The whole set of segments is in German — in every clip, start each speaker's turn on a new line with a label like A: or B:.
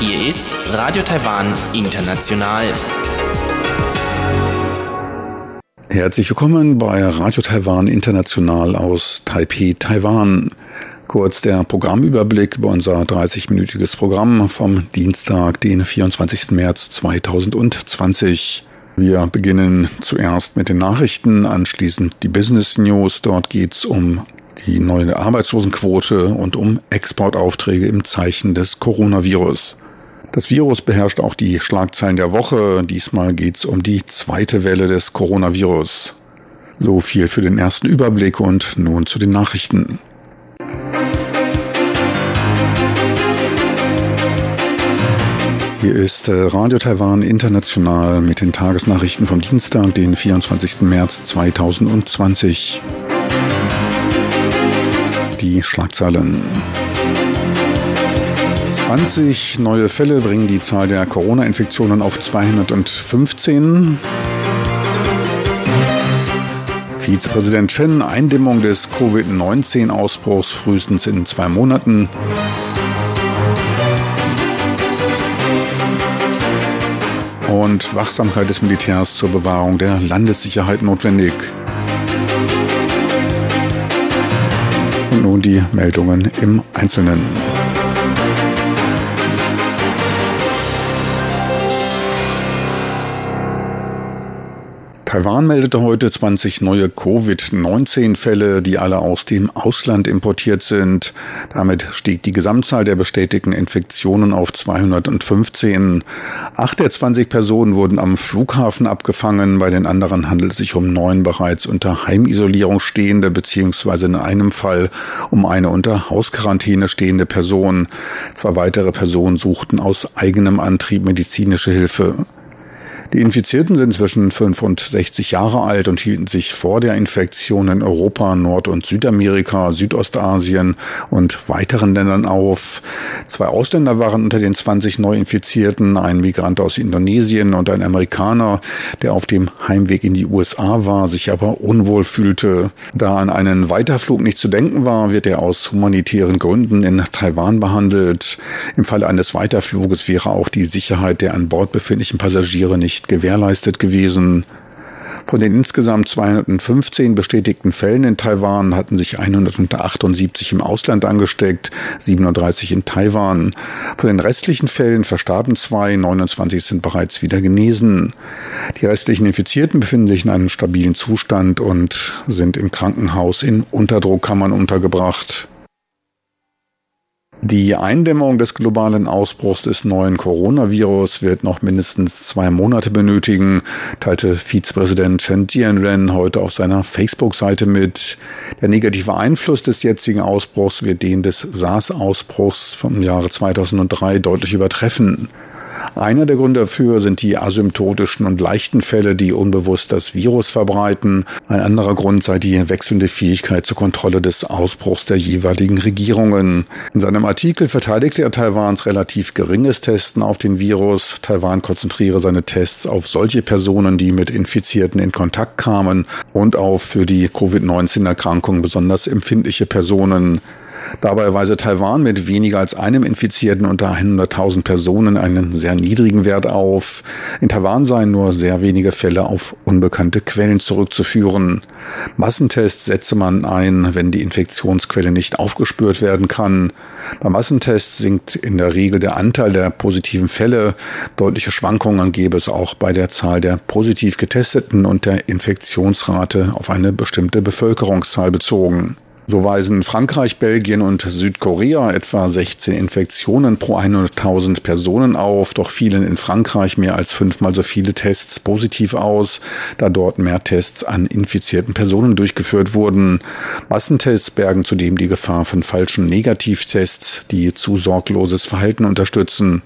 A: Hier ist Radio Taiwan International.
B: Herzlich willkommen bei Radio Taiwan International aus Taipei, Taiwan. Kurz der Programmüberblick über unser 30-minütiges Programm vom Dienstag, den 24. März 2020. Wir beginnen zuerst mit den Nachrichten, anschließend die Business News. Dort geht es um die neue Arbeitslosenquote und um Exportaufträge im Zeichen des Coronavirus. Das Virus beherrscht auch die Schlagzeilen der Woche. Diesmal geht es um die zweite Welle des Coronavirus. So viel für den ersten Überblick und nun zu den Nachrichten. Hier ist äh, Radio Taiwan International mit den Tagesnachrichten vom Dienstag, den 24. März 2020. Die Schlagzeilen. 20 neue Fälle bringen die Zahl der Corona-Infektionen auf 215. Vizepräsident Chen, Eindämmung des Covid-19-Ausbruchs frühestens in zwei Monaten. Und Wachsamkeit des Militärs zur Bewahrung der Landessicherheit notwendig. Und nun die Meldungen im Einzelnen. Taiwan meldete heute 20 neue Covid-19-Fälle, die alle aus dem Ausland importiert sind. Damit stieg die Gesamtzahl der bestätigten Infektionen auf 215. Acht der 20 Personen wurden am Flughafen abgefangen. Bei den anderen handelt es sich um neun bereits unter Heimisolierung stehende, beziehungsweise in einem Fall um eine unter Hausquarantäne stehende Person. Zwei weitere Personen suchten aus eigenem Antrieb medizinische Hilfe. Die Infizierten sind zwischen 5 und 60 Jahre alt und hielten sich vor der Infektion in Europa, Nord- und Südamerika, Südostasien und weiteren Ländern auf. Zwei Ausländer waren unter den 20 Neuinfizierten, ein Migrant aus Indonesien und ein Amerikaner, der auf dem Heimweg in die USA war, sich aber unwohl fühlte. Da an einen Weiterflug nicht zu denken war, wird er aus humanitären Gründen in Taiwan behandelt. Im Falle eines Weiterfluges wäre auch die Sicherheit der an Bord befindlichen Passagiere nicht nicht gewährleistet gewesen. Von den insgesamt 215 bestätigten Fällen in Taiwan hatten sich 178 im Ausland angesteckt, 37 in Taiwan. Von den restlichen Fällen verstarben zwei, 29 sind bereits wieder genesen. Die restlichen Infizierten befinden sich in einem stabilen Zustand und sind im Krankenhaus in Unterdruckkammern untergebracht. Die Eindämmung des globalen Ausbruchs des neuen Coronavirus wird noch mindestens zwei Monate benötigen, teilte Vizepräsident Chen Jianren heute auf seiner Facebook-Seite mit. Der negative Einfluss des jetzigen Ausbruchs wird den des SARS-Ausbruchs vom Jahre 2003 deutlich übertreffen. Einer der Gründe dafür sind die asymptotischen und leichten Fälle, die unbewusst das Virus verbreiten. Ein anderer Grund sei die wechselnde Fähigkeit zur Kontrolle des Ausbruchs der jeweiligen Regierungen. In seinem Artikel verteidigte er Taiwans relativ geringes Testen auf den Virus. Taiwan konzentriere seine Tests auf solche Personen, die mit Infizierten in Kontakt kamen und auf für die Covid-19-Erkrankung besonders empfindliche Personen. Dabei weise Taiwan mit weniger als einem Infizierten unter 100.000 Personen einen sehr niedrigen Wert auf. In Taiwan seien nur sehr wenige Fälle auf unbekannte Quellen zurückzuführen. Massentests setze man ein, wenn die Infektionsquelle nicht aufgespürt werden kann. Bei Massentests sinkt in der Regel der Anteil der positiven Fälle. Deutliche Schwankungen gäbe es auch bei der Zahl der positiv getesteten und der Infektionsrate auf eine bestimmte Bevölkerungszahl bezogen. So weisen Frankreich, Belgien und Südkorea etwa 16 Infektionen pro 100.000 Personen auf, doch fielen in Frankreich mehr als fünfmal so viele Tests positiv aus, da dort mehr Tests an infizierten Personen durchgeführt wurden. Massentests bergen zudem die Gefahr von falschen Negativtests, die zu sorgloses Verhalten unterstützen.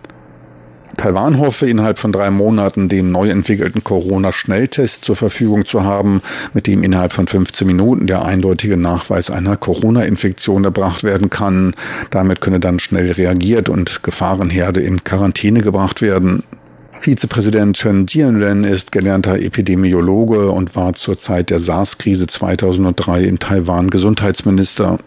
B: Taiwan hoffe, innerhalb von drei Monaten den neu entwickelten Corona-Schnelltest zur Verfügung zu haben, mit dem innerhalb von 15 Minuten der eindeutige Nachweis einer Corona-Infektion erbracht werden kann. Damit könne dann schnell reagiert und Gefahrenherde in Quarantäne gebracht werden. Vizepräsident Chen Jianren ist gelernter Epidemiologe und war zur Zeit der SARS-Krise 2003 in Taiwan Gesundheitsminister.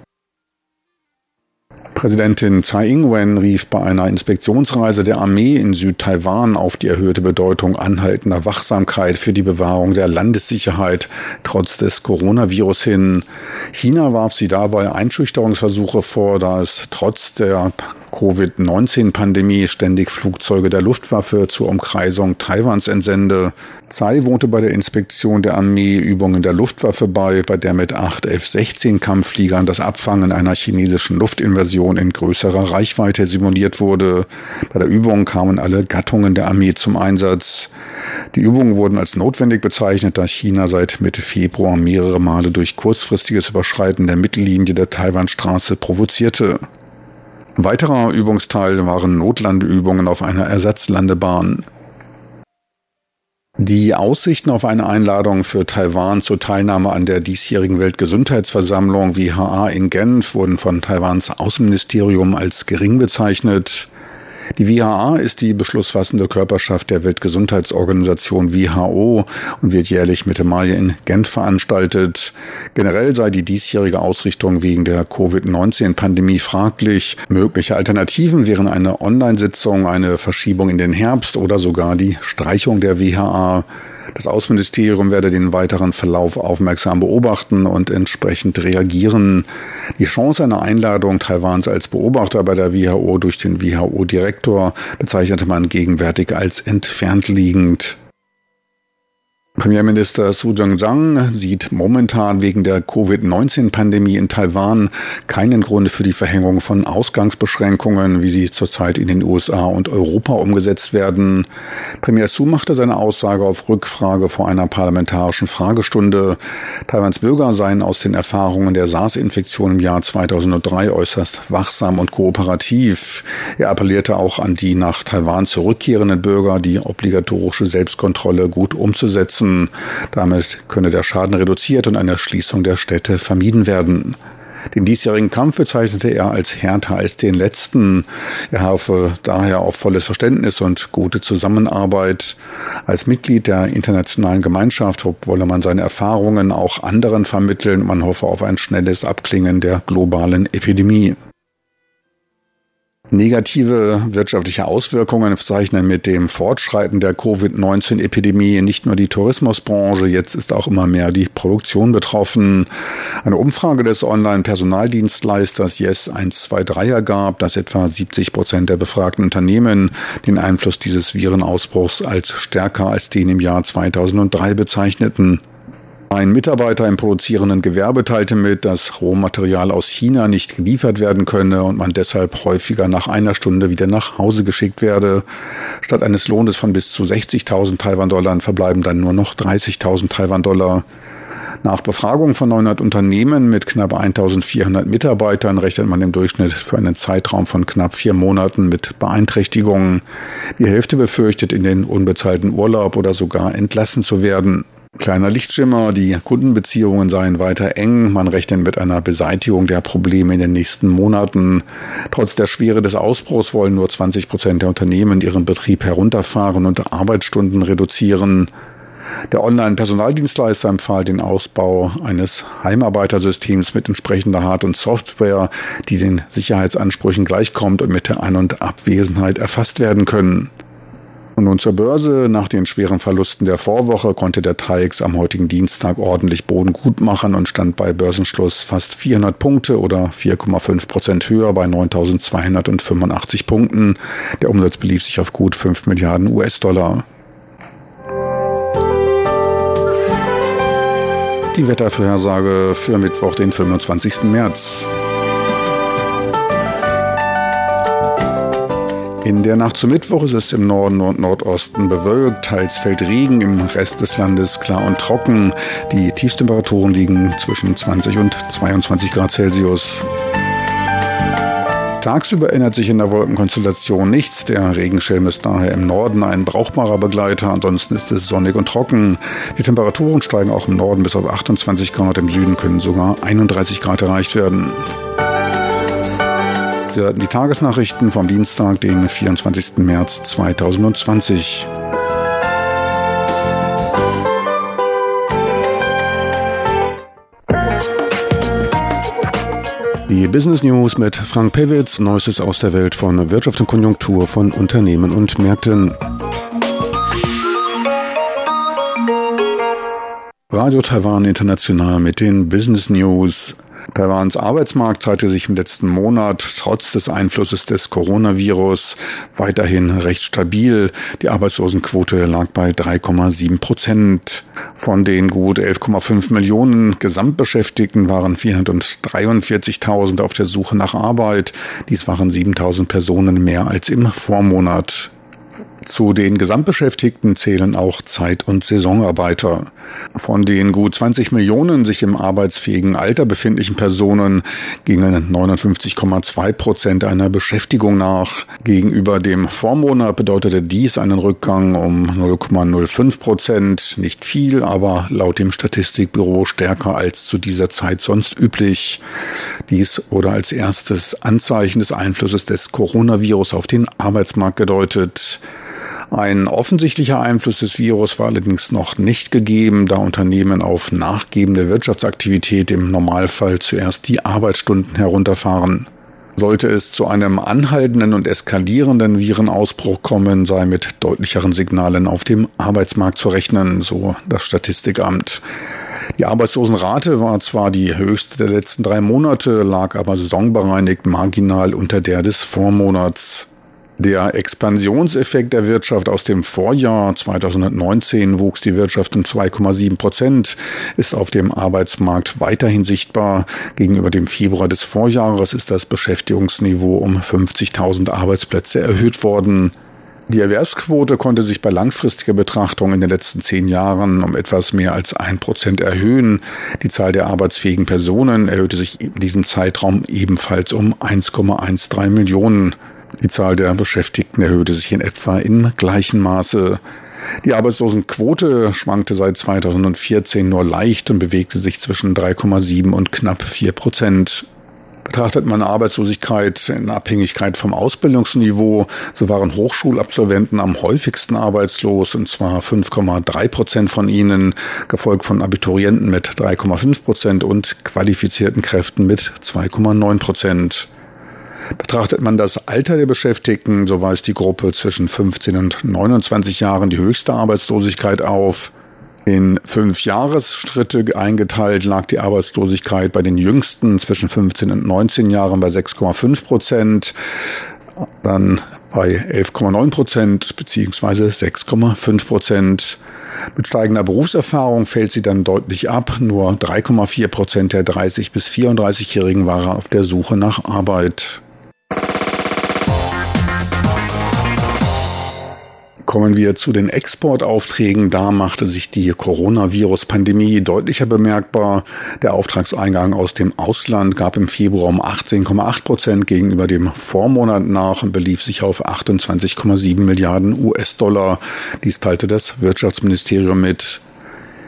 B: Präsidentin Tsai Ing-wen rief bei einer Inspektionsreise der Armee in Südtaiwan auf die erhöhte Bedeutung anhaltender Wachsamkeit für die Bewahrung der Landessicherheit trotz des Coronavirus hin. China warf sie dabei Einschüchterungsversuche vor, da es trotz der Covid-19-Pandemie ständig Flugzeuge der Luftwaffe zur Umkreisung Taiwans entsende. Tsai wohnte bei der Inspektion der Armee Übungen der Luftwaffe bei, bei der mit acht F-16-Kampffliegern das Abfangen einer chinesischen Luftinvasion in größerer Reichweite simuliert wurde. Bei der Übung kamen alle Gattungen der Armee zum Einsatz. Die Übungen wurden als notwendig bezeichnet, da China seit Mitte Februar mehrere Male durch kurzfristiges Überschreiten der Mittellinie der Taiwanstraße provozierte. Weiterer Übungsteil waren Notlandeübungen auf einer Ersatzlandebahn. Die Aussichten auf eine Einladung für Taiwan zur Teilnahme an der diesjährigen Weltgesundheitsversammlung WHA in Genf wurden von Taiwans Außenministerium als gering bezeichnet. Die WHA ist die beschlussfassende Körperschaft der Weltgesundheitsorganisation WHO und wird jährlich Mitte Mai in Genf veranstaltet. Generell sei die diesjährige Ausrichtung wegen der Covid-19-Pandemie fraglich. Mögliche Alternativen wären eine Online-Sitzung, eine Verschiebung in den Herbst oder sogar die Streichung der WHA. Das Außenministerium werde den weiteren Verlauf aufmerksam beobachten und entsprechend reagieren. Die Chance einer Einladung Taiwans als Beobachter bei der WHO durch den WHO-Direktor bezeichnete man gegenwärtig als entfernt liegend. Premierminister Su Jong-sang sieht momentan wegen der Covid-19-Pandemie in Taiwan keinen Grund für die Verhängung von Ausgangsbeschränkungen, wie sie zurzeit in den USA und Europa umgesetzt werden. Premier Su machte seine Aussage auf Rückfrage vor einer parlamentarischen Fragestunde. Taiwans Bürger seien aus den Erfahrungen der SARS-Infektion im Jahr 2003 äußerst wachsam und kooperativ. Er appellierte auch an die nach Taiwan zurückkehrenden Bürger, die obligatorische Selbstkontrolle gut umzusetzen nutzen. Damit könne der Schaden reduziert und eine Schließung der Städte vermieden werden. Den diesjährigen Kampf bezeichnete er als härter als den letzten. Er hoffe daher auf volles Verständnis und gute Zusammenarbeit. Als Mitglied der internationalen Gemeinschaft wolle man seine Erfahrungen auch anderen vermitteln. Man hoffe auf ein schnelles Abklingen der globalen Epidemie. Negative wirtschaftliche Auswirkungen zeichnen mit dem Fortschreiten der Covid-19-Epidemie nicht nur die Tourismusbranche, jetzt ist auch immer mehr die Produktion betroffen. Eine Umfrage des Online-Personaldienstleisters Yes 123 ergab, dass etwa 70 Prozent der befragten Unternehmen den Einfluss dieses Virenausbruchs als stärker als den im Jahr 2003 bezeichneten. Ein Mitarbeiter im produzierenden Gewerbe teilte mit, dass Rohmaterial aus China nicht geliefert werden könne und man deshalb häufiger nach einer Stunde wieder nach Hause geschickt werde. Statt eines Lohnes von bis zu 60.000 Taiwan-Dollar verbleiben dann nur noch 30.000 Taiwan-Dollar. Nach Befragung von 900 Unternehmen mit knapp 1400 Mitarbeitern rechnet man im Durchschnitt für einen Zeitraum von knapp vier Monaten mit Beeinträchtigungen. Die Hälfte befürchtet, in den unbezahlten Urlaub oder sogar entlassen zu werden. Kleiner Lichtschimmer, die Kundenbeziehungen seien weiter eng. Man rechnet mit einer Beseitigung der Probleme in den nächsten Monaten. Trotz der Schwere des Ausbruchs wollen nur 20 Prozent der Unternehmen ihren Betrieb herunterfahren und Arbeitsstunden reduzieren. Der Online-Personaldienstleister empfahl den Ausbau eines Heimarbeitersystems mit entsprechender Hard- und Software, die den Sicherheitsansprüchen gleichkommt und mit der Ein- und Abwesenheit erfasst werden können. Und nun zur Börse. Nach den schweren Verlusten der Vorwoche konnte der TAIX am heutigen Dienstag ordentlich Boden gut machen und stand bei Börsenschluss fast 400 Punkte oder 4,5 Prozent höher bei 9.285 Punkten. Der Umsatz belief sich auf gut 5 Milliarden US-Dollar. Die Wettervorhersage für Mittwoch, den 25. März. In der Nacht zum Mittwoch ist es im Norden und Nordosten bewölkt, teils fällt Regen, im Rest des Landes klar und trocken. Die Tiefstemperaturen liegen zwischen 20 und 22 Grad Celsius. Tagsüber ändert sich in der Wolkenkonstellation nichts. Der Regenschirm ist daher im Norden ein brauchbarer Begleiter. Ansonsten ist es sonnig und trocken. Die Temperaturen steigen auch im Norden bis auf 28 Grad. Im Süden können sogar 31 Grad erreicht werden. Hatten die Tagesnachrichten vom Dienstag, den 24. März 2020. Die Business News mit Frank Pewitz, Neuestes aus der Welt von Wirtschaft und Konjunktur von Unternehmen und Märkten. Radio Taiwan International mit den Business News. Taiwans Arbeitsmarkt zeigte sich im letzten Monat trotz des Einflusses des Coronavirus weiterhin recht stabil. Die Arbeitslosenquote lag bei 3,7 Prozent. Von den gut 11,5 Millionen Gesamtbeschäftigten waren 443.000 auf der Suche nach Arbeit. Dies waren 7.000 Personen mehr als im Vormonat. Zu den Gesamtbeschäftigten zählen auch Zeit- und Saisonarbeiter. Von den gut 20 Millionen sich im arbeitsfähigen Alter befindlichen Personen gingen 59,2 Prozent einer Beschäftigung nach. Gegenüber dem Vormonat bedeutete dies einen Rückgang um 0,05 Prozent. Nicht viel, aber laut dem Statistikbüro stärker als zu dieser Zeit sonst üblich. Dies wurde als erstes Anzeichen des Einflusses des Coronavirus auf den Arbeitsmarkt gedeutet. Ein offensichtlicher Einfluss des Virus war allerdings noch nicht gegeben, da Unternehmen auf nachgebende Wirtschaftsaktivität im Normalfall zuerst die Arbeitsstunden herunterfahren. Sollte es zu einem anhaltenden und eskalierenden Virenausbruch kommen, sei mit deutlicheren Signalen auf dem Arbeitsmarkt zu rechnen, so das Statistikamt. Die Arbeitslosenrate war zwar die höchste der letzten drei Monate, lag aber saisonbereinigt marginal unter der des Vormonats. Der Expansionseffekt der Wirtschaft aus dem Vorjahr 2019 wuchs die Wirtschaft um 2,7 Prozent, ist auf dem Arbeitsmarkt weiterhin sichtbar. Gegenüber dem Februar des Vorjahres ist das Beschäftigungsniveau um 50.000 Arbeitsplätze erhöht worden. Die Erwerbsquote konnte sich bei langfristiger Betrachtung in den letzten zehn Jahren um etwas mehr als ein Prozent erhöhen. Die Zahl der arbeitsfähigen Personen erhöhte sich in diesem Zeitraum ebenfalls um 1,13 Millionen. Die Zahl der Beschäftigten erhöhte sich in etwa in gleichem Maße. Die Arbeitslosenquote schwankte seit 2014 nur leicht und bewegte sich zwischen 3,7 und knapp 4 Prozent. Betrachtet man Arbeitslosigkeit in Abhängigkeit vom Ausbildungsniveau, so waren Hochschulabsolventen am häufigsten arbeitslos, und zwar 5,3 Prozent von ihnen, gefolgt von Abiturienten mit 3,5 Prozent und qualifizierten Kräften mit 2,9 Prozent. Betrachtet man das Alter der Beschäftigten, so weist die Gruppe zwischen 15 und 29 Jahren die höchste Arbeitslosigkeit auf. In fünf Jahresschritte eingeteilt lag die Arbeitslosigkeit bei den Jüngsten zwischen 15 und 19 Jahren bei 6,5 Prozent, dann bei 11,9 Prozent beziehungsweise 6,5 Prozent. Mit steigender Berufserfahrung fällt sie dann deutlich ab. Nur 3,4 Prozent der 30 bis 34-Jährigen waren auf der Suche nach Arbeit. Kommen wir zu den Exportaufträgen. Da machte sich die Coronavirus-Pandemie deutlicher bemerkbar. Der Auftragseingang aus dem Ausland gab im Februar um 18,8 Prozent gegenüber dem Vormonat nach und belief sich auf 28,7 Milliarden US-Dollar. Dies teilte das Wirtschaftsministerium mit.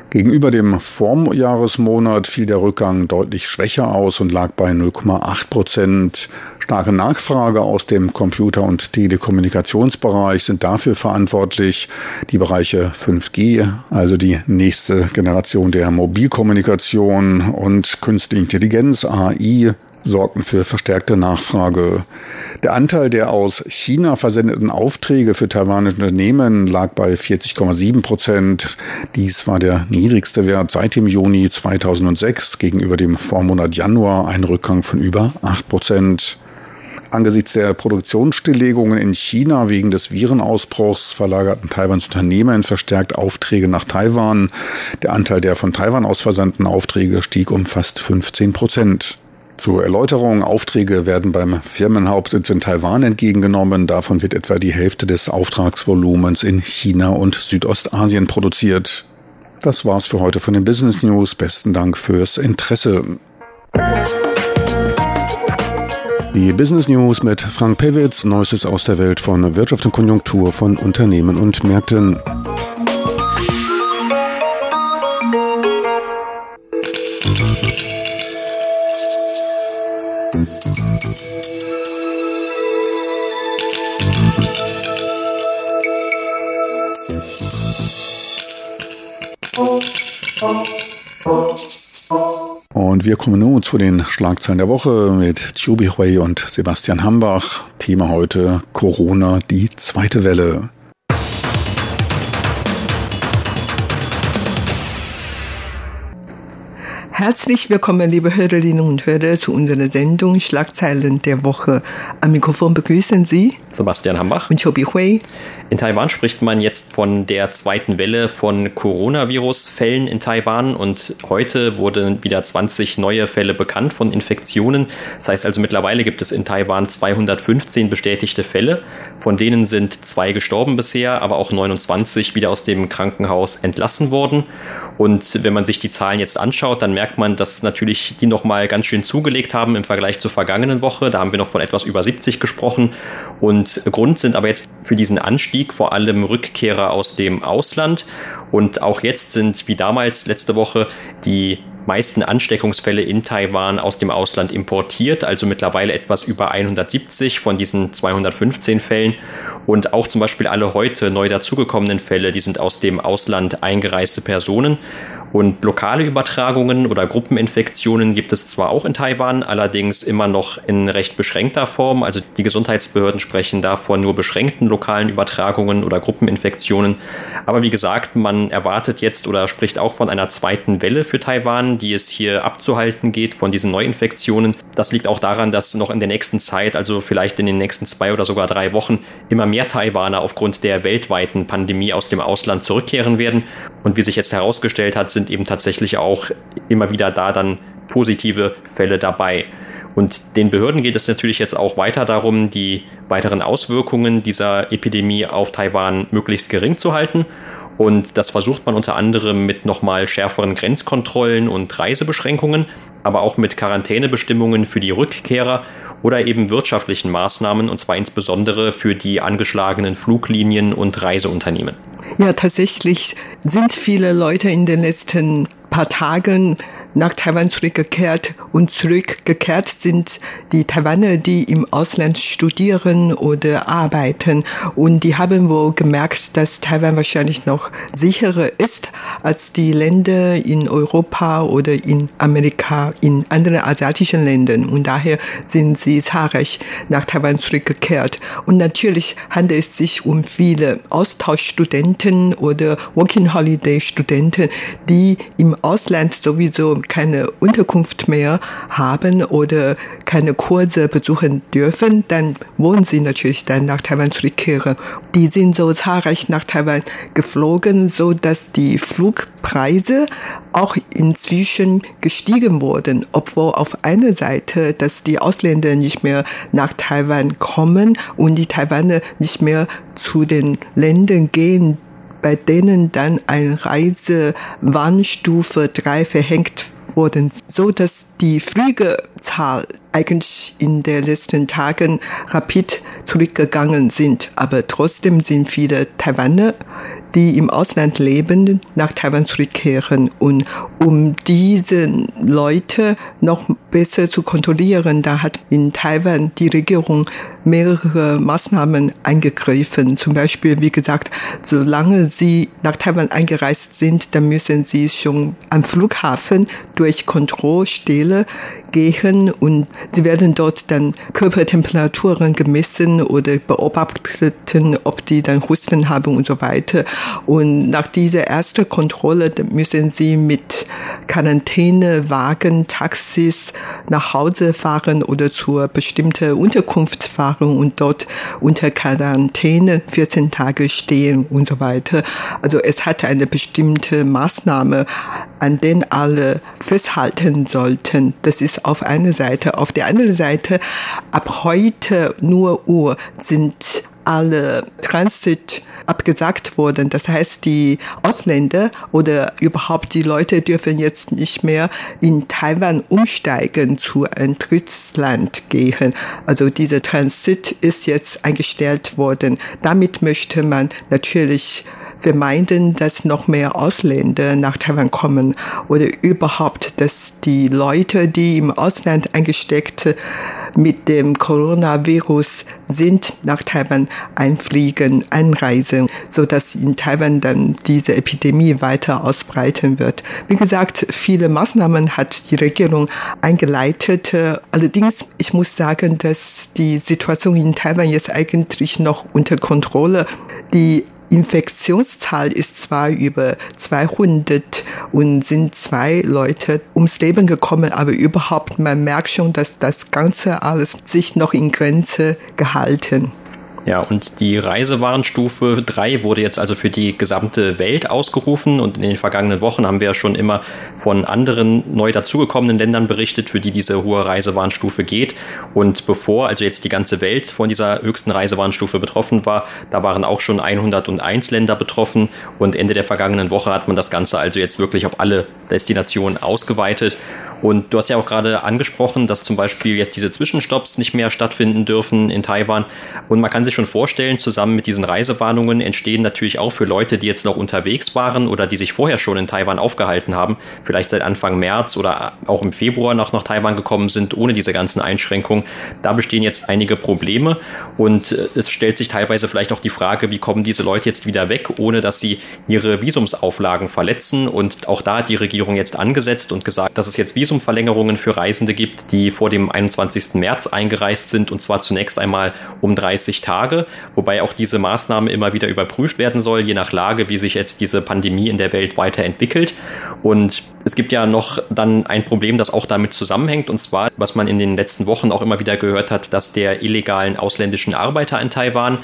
B: Gegenüber dem Vorjahresmonat fiel der Rückgang deutlich schwächer aus und lag bei 0,8 Prozent. Starke Nachfrage aus dem Computer- und Telekommunikationsbereich sind dafür verantwortlich. Die Bereiche 5G, also die nächste Generation der Mobilkommunikation und Künstliche Intelligenz, AI, sorgten für verstärkte Nachfrage. Der Anteil der aus China versendeten Aufträge für taiwanische Unternehmen lag bei 40,7 Prozent. Dies war der niedrigste Wert seit dem Juni 2006 gegenüber dem Vormonat Januar, ein Rückgang von über 8 Prozent. Angesichts der Produktionsstilllegungen in China wegen des Virenausbruchs verlagerten Taiwans Unternehmen verstärkt Aufträge nach Taiwan. Der Anteil der von Taiwan aus versandten Aufträge stieg um fast 15 Prozent. Zur Erläuterung, Aufträge werden beim Firmenhauptsitz in Taiwan entgegengenommen. Davon wird etwa die Hälfte des Auftragsvolumens in China und Südostasien produziert. Das war's für heute von den Business News. Besten Dank fürs Interesse. Die Business News mit Frank Pewitz, Neuestes aus der Welt von Wirtschaft und Konjunktur von Unternehmen und Märkten. Und wir kommen nun zu den Schlagzeilen der Woche mit Chubi Hui und Sebastian Hambach. Thema heute Corona, die zweite Welle.
C: Herzlich willkommen, liebe Hörerinnen und Hörer, zu unserer Sendung Schlagzeilen der Woche. Am Mikrofon begrüßen Sie
A: Sebastian Hambach
C: und Chobi Hui.
A: In Taiwan spricht man jetzt von der zweiten Welle von Coronavirus-Fällen in Taiwan und heute wurden wieder 20 neue Fälle bekannt von Infektionen. Das heißt also mittlerweile gibt es in Taiwan 215 bestätigte Fälle, von denen sind zwei gestorben bisher, aber auch 29 wieder aus dem Krankenhaus entlassen worden. Und wenn man sich die Zahlen jetzt anschaut, dann merkt man, dass natürlich die nochmal ganz schön zugelegt haben im Vergleich zur vergangenen Woche. Da haben wir noch von etwas über 70 gesprochen. Und Grund sind aber jetzt für diesen Anstieg vor allem Rückkehrer aus dem Ausland. Und auch jetzt sind wie damals letzte Woche die meisten Ansteckungsfälle in Taiwan aus dem Ausland importiert, also mittlerweile etwas über 170 von diesen 215 Fällen. Und auch zum Beispiel alle heute neu dazugekommenen Fälle, die sind aus dem Ausland eingereiste Personen. Und lokale Übertragungen oder Gruppeninfektionen gibt es zwar auch in Taiwan, allerdings immer noch in recht beschränkter Form. Also die Gesundheitsbehörden sprechen da von nur beschränkten lokalen Übertragungen oder Gruppeninfektionen. Aber wie gesagt, man erwartet jetzt oder spricht auch von einer zweiten Welle für Taiwan, die es hier abzuhalten geht von diesen Neuinfektionen. Das liegt auch daran, dass noch in der nächsten Zeit, also vielleicht in den nächsten zwei oder sogar drei Wochen, immer mehr Taiwaner aufgrund der weltweiten Pandemie aus dem Ausland zurückkehren werden. Und wie sich jetzt herausgestellt hat, sind eben tatsächlich auch immer wieder da dann positive Fälle dabei. Und den Behörden geht es natürlich jetzt auch weiter darum, die weiteren Auswirkungen dieser Epidemie auf Taiwan möglichst gering zu halten. Und das versucht man unter anderem mit nochmal schärferen Grenzkontrollen und Reisebeschränkungen, aber auch mit Quarantänebestimmungen für die Rückkehrer oder eben wirtschaftlichen Maßnahmen, und zwar insbesondere für die angeschlagenen Fluglinien und Reiseunternehmen.
C: Ja, tatsächlich sind viele Leute in den letzten paar Tagen nach Taiwan zurückgekehrt und zurückgekehrt sind die Taiwaner, die im Ausland studieren oder arbeiten. Und die haben wohl gemerkt, dass Taiwan wahrscheinlich noch sicherer ist als die Länder in Europa oder in Amerika, in anderen asiatischen Ländern. Und daher sind sie zahlreich nach Taiwan zurückgekehrt. Und natürlich handelt es sich um viele Austauschstudenten oder Working Holiday Studenten, die im Ausland sowieso keine Unterkunft mehr haben oder keine Kurse besuchen dürfen, dann wollen sie natürlich dann nach Taiwan zurückkehren. Die sind so zahlreich nach Taiwan geflogen, so dass die Flugpreise auch inzwischen gestiegen wurden, obwohl auf einer Seite, dass die Ausländer nicht mehr nach Taiwan kommen und die Taiwaner nicht mehr zu den Ländern gehen, bei denen dann eine Reisewarnstufe 3 verhängt wurden, so dass die Flügezahl eigentlich in den letzten Tagen rapid zurückgegangen sind. Aber trotzdem sind viele Taiwaner, die im Ausland leben, nach Taiwan zurückkehren. Und um diese Leute noch besser zu kontrollieren, da hat in Taiwan die Regierung mehrere Maßnahmen eingegriffen. Zum Beispiel, wie gesagt, solange sie nach Taiwan eingereist sind, dann müssen sie schon am Flughafen durch Kontrollstelle gehen und sie werden dort dann Körpertemperaturen gemessen oder beobachten, ob die dann Husten haben und so weiter. Und nach dieser ersten Kontrolle müssen sie mit Quarantänewagen, Taxis nach Hause fahren oder zur bestimmten Unterkunft fahren und dort unter Quarantäne 14 Tage stehen und so weiter. Also es hat eine bestimmte Maßnahme, an den alle festhalten sollten. Das ist auf einer Seite. Auf der anderen Seite, ab heute nur Uhr sind alle Transit abgesagt worden. Das heißt, die Ausländer oder überhaupt die Leute dürfen jetzt nicht mehr in Taiwan umsteigen zu einem Drittland gehen. Also dieser Transit ist jetzt eingestellt worden. Damit möchte man natürlich vermeiden, dass noch mehr Ausländer nach Taiwan kommen oder überhaupt, dass die Leute, die im Ausland eingesteckt mit dem Coronavirus sind nach Taiwan einfliegen, einreisen, so dass in Taiwan dann diese Epidemie weiter ausbreiten wird. Wie gesagt, viele Maßnahmen hat die Regierung eingeleitet. Allerdings, ich muss sagen, dass die Situation in Taiwan jetzt eigentlich noch unter Kontrolle. Die Infektionszahl ist zwar über 200 und sind zwei Leute ums Leben gekommen, aber überhaupt, man merkt schon, dass das Ganze alles sich noch in Grenze gehalten.
A: Ja, und die Reisewarnstufe 3 wurde jetzt also für die gesamte Welt ausgerufen und in den vergangenen Wochen haben wir ja schon immer von anderen neu dazugekommenen Ländern berichtet, für die diese hohe Reisewarnstufe geht. Und bevor also jetzt die ganze Welt von dieser höchsten Reisewarnstufe betroffen war, da waren auch schon 101 Länder betroffen und Ende der vergangenen Woche hat man das Ganze also jetzt wirklich auf alle Destinationen ausgeweitet. Und du hast ja auch gerade angesprochen, dass zum Beispiel jetzt diese Zwischenstopps nicht mehr stattfinden dürfen in Taiwan. Und man kann sich schon vorstellen, zusammen mit diesen Reisewarnungen entstehen natürlich auch für Leute, die jetzt noch unterwegs waren oder die sich vorher schon in Taiwan aufgehalten haben, vielleicht seit Anfang März oder auch im Februar noch nach Taiwan gekommen sind, ohne diese ganzen Einschränkungen. Da bestehen jetzt einige Probleme und äh, es stellt sich teilweise vielleicht auch die Frage, wie kommen diese Leute jetzt wieder weg, ohne dass sie ihre Visumsauflagen verletzen. Und auch da hat die Regierung jetzt angesetzt und gesagt, dass es jetzt Visum Visumverlängerungen für Reisende gibt, die vor dem 21. März eingereist sind und zwar zunächst einmal um 30 Tage, wobei auch diese Maßnahme immer wieder überprüft werden soll, je nach Lage, wie sich jetzt diese Pandemie in der Welt weiterentwickelt. Und es gibt ja noch dann ein Problem, das auch damit zusammenhängt, und zwar, was man in den letzten Wochen auch immer wieder gehört hat, dass der illegalen ausländischen Arbeiter in Taiwan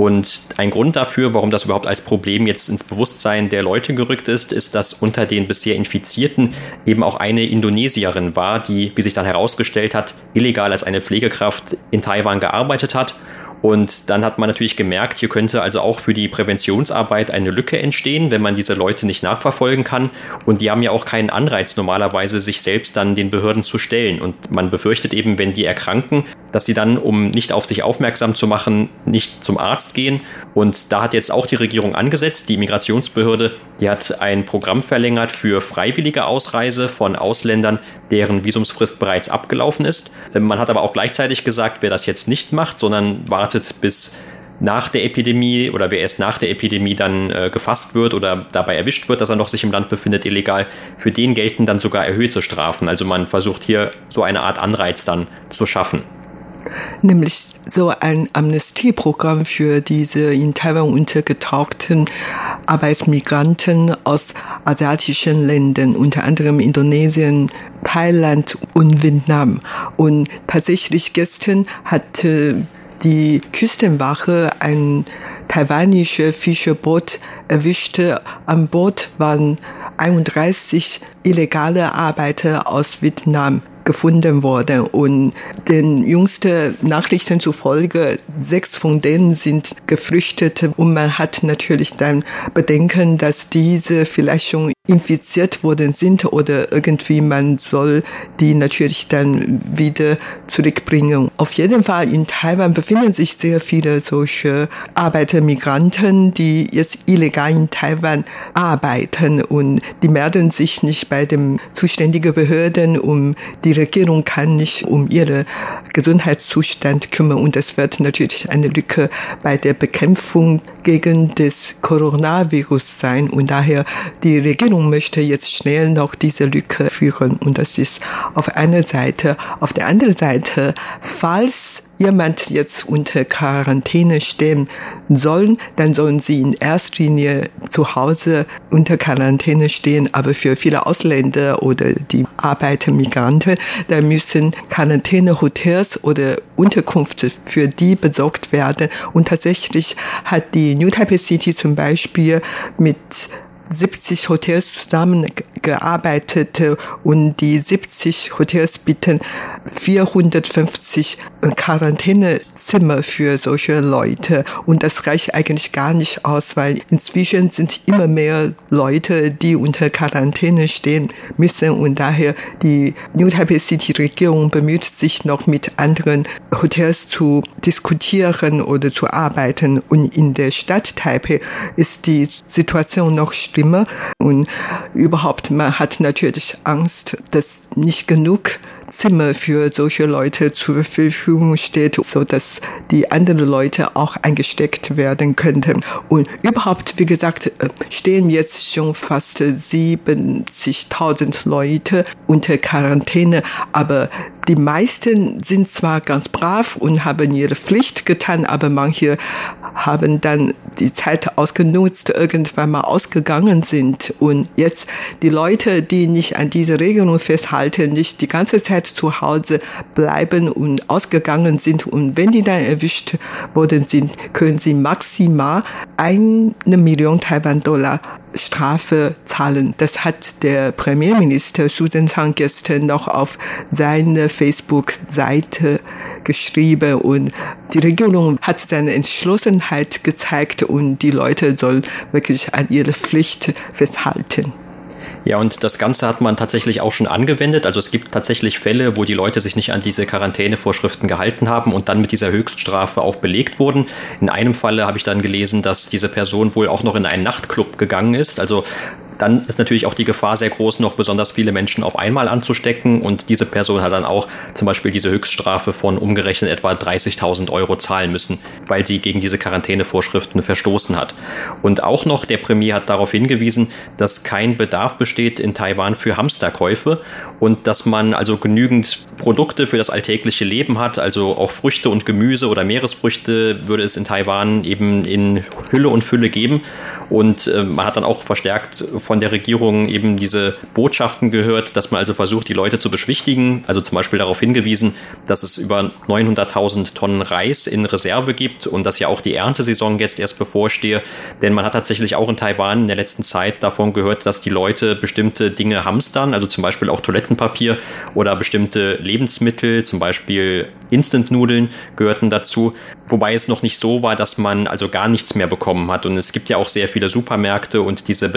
A: und ein Grund dafür, warum das überhaupt als Problem jetzt ins Bewusstsein der Leute gerückt ist, ist, dass unter den bisher Infizierten eben auch eine Indonesierin war, die, wie sich dann herausgestellt hat, illegal als eine Pflegekraft in Taiwan gearbeitet hat und dann hat man natürlich gemerkt, hier könnte also auch für die Präventionsarbeit eine Lücke entstehen, wenn man diese Leute nicht nachverfolgen kann. Und die haben ja auch keinen Anreiz normalerweise, sich selbst dann den Behörden zu stellen. Und man befürchtet eben, wenn die erkranken, dass sie dann, um nicht auf sich aufmerksam zu machen, nicht zum Arzt gehen. Und da hat jetzt auch die Regierung angesetzt, die Migrationsbehörde, die hat ein Programm verlängert für freiwillige Ausreise von Ausländern, deren Visumsfrist bereits abgelaufen ist. Man hat aber auch gleichzeitig gesagt, wer das jetzt nicht macht, sondern wartet bis nach der Epidemie oder wer erst nach der Epidemie dann äh, gefasst wird oder dabei erwischt wird, dass er noch sich im Land befindet, illegal, für den gelten dann sogar erhöhte Strafen. Also man versucht hier so eine Art Anreiz dann zu schaffen
C: nämlich so ein Amnestieprogramm für diese in Taiwan untergetauchten Arbeitsmigranten aus asiatischen Ländern, unter anderem Indonesien, Thailand und Vietnam. Und tatsächlich gestern hatte die Küstenwache ein taiwanisches Fischerboot erwischte. An Bord waren 31 illegale Arbeiter aus Vietnam gefunden worden. Und den jüngsten Nachrichten zufolge, sechs von denen sind geflüchtet. Und man hat natürlich dann Bedenken, dass diese vielleicht schon infiziert worden sind oder irgendwie man soll die natürlich dann wieder zurückbringen. Auf jeden Fall in Taiwan befinden sich sehr viele solche Arbeiter, Migranten, die jetzt illegal in Taiwan arbeiten und die melden sich nicht bei den zuständigen Behörden und die Regierung kann nicht um ihre Gesundheitszustand kümmern und es wird natürlich eine Lücke bei der Bekämpfung gegen das Coronavirus sein und daher die Regierung möchte jetzt schnell noch diese Lücke führen und das ist auf einer Seite. Auf der anderen Seite, falls jemand jetzt unter Quarantäne stehen soll, dann sollen sie in erster Linie zu Hause unter Quarantäne stehen. Aber für viele Ausländer oder die Arbeiter, Migranten, da müssen Quarantänehotels oder Unterkünfte für die besorgt werden. Und tatsächlich hat die New Taipei City zum Beispiel mit 70 Hotels zusammengearbeitet und die 70 Hotels bieten 450 Quarantänezimmer für solche Leute. Und das reicht eigentlich gar nicht aus, weil inzwischen sind immer mehr Leute, die unter Quarantäne stehen müssen. Und daher die New Taipei City Regierung bemüht sich noch mit anderen Hotels zu diskutieren oder zu arbeiten. Und in der Stadt Taipei ist die Situation noch schlimmer. Und überhaupt, man hat natürlich Angst, dass nicht genug Zimmer für solche Leute zur Verfügung steht, so dass die anderen Leute auch eingesteckt werden könnten. Und überhaupt, wie gesagt, äh, stehen jetzt schon fast 70.000 Leute unter Quarantäne, aber die meisten sind zwar ganz brav und haben ihre Pflicht getan, aber manche haben dann die Zeit ausgenutzt, irgendwann mal ausgegangen sind. Und jetzt die Leute, die nicht an diese Regelung festhalten, nicht die ganze Zeit zu Hause bleiben und ausgegangen sind. Und wenn die dann erwischt worden sind, können sie maximal eine Million Taiwan-Dollar Strafe zahlen. Das hat der Premierminister Susan Tang gestern noch auf seine Facebook-Seite geschrieben und die Regierung hat seine Entschlossenheit gezeigt und die Leute sollen wirklich an ihre Pflicht festhalten.
A: Ja, und das Ganze hat man tatsächlich auch schon angewendet. Also es gibt tatsächlich Fälle, wo die Leute sich nicht an diese Quarantänevorschriften gehalten haben und dann mit dieser Höchststrafe auch belegt wurden. In einem Falle habe ich dann gelesen, dass diese Person wohl auch noch in einen Nachtclub gegangen ist. Also dann ist natürlich auch die Gefahr sehr groß, noch besonders viele Menschen auf einmal anzustecken. Und diese Person hat dann auch zum Beispiel diese Höchststrafe von umgerechnet etwa 30.000 Euro zahlen müssen, weil sie gegen diese Quarantänevorschriften verstoßen hat. Und auch noch der Premier hat darauf hingewiesen, dass kein Bedarf besteht in Taiwan für Hamsterkäufe und dass man also genügend Produkte für das alltägliche Leben hat, also auch Früchte und Gemüse oder Meeresfrüchte würde es in Taiwan eben in Hülle und Fülle geben. Und äh, man hat dann auch verstärkt von der Regierung eben diese Botschaften gehört, dass man also versucht, die Leute zu beschwichtigen. Also zum Beispiel darauf hingewiesen, dass es über 900.000 Tonnen Reis in Reserve gibt und dass ja auch die Erntesaison jetzt erst bevorstehe. Denn man hat tatsächlich auch in Taiwan in der letzten Zeit davon gehört, dass die Leute bestimmte Dinge hamstern, also zum Beispiel auch Toilettenpapier oder bestimmte Lebensmittel, zum Beispiel Instant-Nudeln gehörten dazu. Wobei es noch nicht so war, dass man also gar nichts mehr bekommen hat. Und es gibt ja auch sehr viele Supermärkte und diese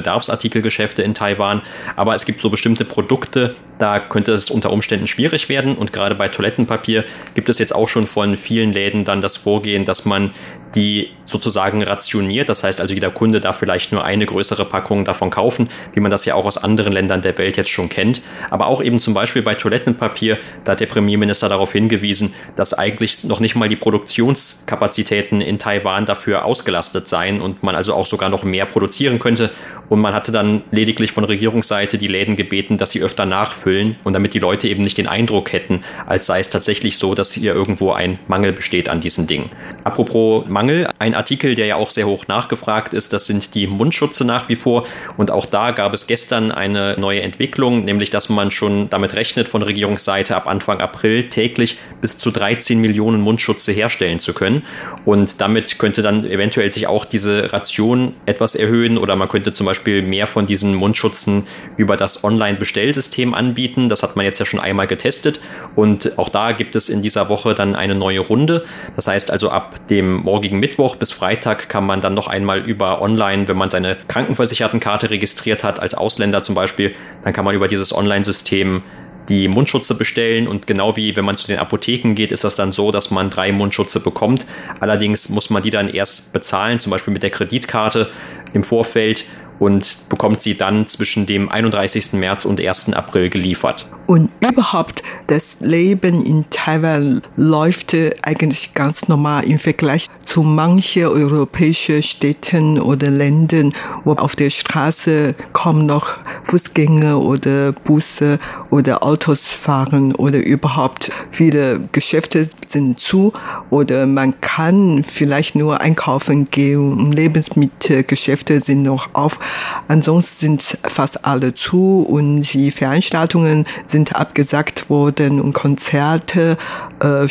A: Bedarfsartikelgeschäfte in Taiwan. Aber es gibt so bestimmte Produkte, da könnte es unter Umständen schwierig werden. Und gerade bei Toilettenpapier gibt es jetzt auch schon von vielen Läden dann das Vorgehen, dass man die sozusagen rationiert. Das heißt also, jeder Kunde darf vielleicht nur eine größere Packung davon kaufen, wie man das ja auch aus anderen Ländern der Welt jetzt schon kennt. Aber auch eben zum Beispiel bei Toilettenpapier, da hat der Premierminister darauf hingewiesen, dass eigentlich noch nicht mal die Produktionskapazitäten in Taiwan dafür ausgelastet seien und man also auch sogar noch mehr produzieren könnte. Und man hatte dann lediglich von Regierungsseite die Läden gebeten, dass sie öfter nachfüllen und damit die Leute eben nicht den Eindruck hätten, als sei es tatsächlich so, dass hier irgendwo ein Mangel besteht an diesen Dingen. Apropos Mangel, ein Artikel, der ja auch sehr hoch nachgefragt ist, das sind die Mundschutze nach wie vor. Und auch da gab es gestern eine neue Entwicklung, nämlich dass man schon damit rechnet, von Regierungsseite ab Anfang April täglich bis zu 13 Millionen Mundschutze herstellen zu können. Und damit könnte dann eventuell sich auch diese Ration etwas erhöhen oder man könnte zum Beispiel mehr von diesen Mundschutzen über das Online-Bestellsystem anbieten. Das hat man jetzt ja schon einmal getestet. Und auch da gibt es in dieser Woche dann eine neue Runde. Das heißt also ab dem morgigen Mittwoch bis Freitag kann man dann noch einmal über Online, wenn man seine Krankenversichertenkarte registriert hat, als Ausländer zum Beispiel, dann kann man über dieses Online-System die Mundschutze bestellen und genau wie wenn man zu den Apotheken geht, ist das dann so, dass man drei Mundschutze bekommt. Allerdings muss man die dann erst bezahlen, zum Beispiel mit der Kreditkarte im Vorfeld und bekommt sie dann zwischen dem 31. März und 1. April geliefert.
C: Und überhaupt, das Leben in Taiwan läuft eigentlich ganz normal im Vergleich zu manchen europäischen Städten oder Ländern, wo auf der Straße kaum noch Fußgänger oder Busse oder Autos fahren oder überhaupt viele Geschäfte sind zu oder man kann vielleicht nur einkaufen gehen. Lebensmittelgeschäfte sind noch auf. Ansonsten sind fast alle zu und die Veranstaltungen sind abgesagt worden und Konzerte, äh,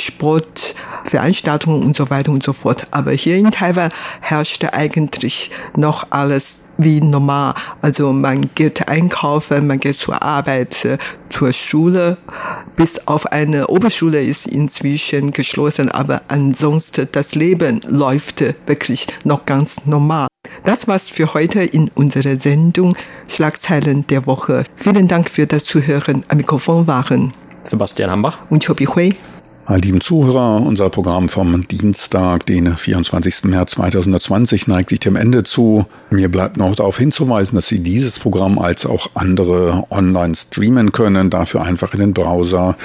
C: Sportveranstaltungen und so weiter und so fort. Aber hier in Taiwan herrschte eigentlich noch alles wie normal. Also man geht einkaufen, man geht zur Arbeit, äh, zur Schule. Bis auf eine Oberschule ist inzwischen geschlossen, aber ansonsten das Leben läuft wirklich noch ganz normal. Das war's für heute in unserer Sendung Schlagzeilen der Woche. Vielen Dank für das Zuhören. Am Mikrofon waren
A: Sebastian Hambach
C: und Chobi Hui.
B: Meine lieben Zuhörer, unser Programm vom Dienstag, den 24. März 2020, neigt sich dem Ende zu. Mir bleibt noch darauf hinzuweisen, dass Sie dieses Programm als auch andere online streamen können. Dafür einfach in den Browser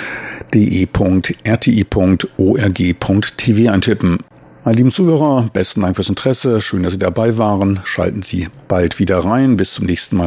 B: de.rti.org.tv eintippen. Meine lieben Zuhörer, besten Dank fürs Interesse. Schön, dass Sie dabei waren. Schalten Sie bald wieder rein. Bis zum nächsten Mal.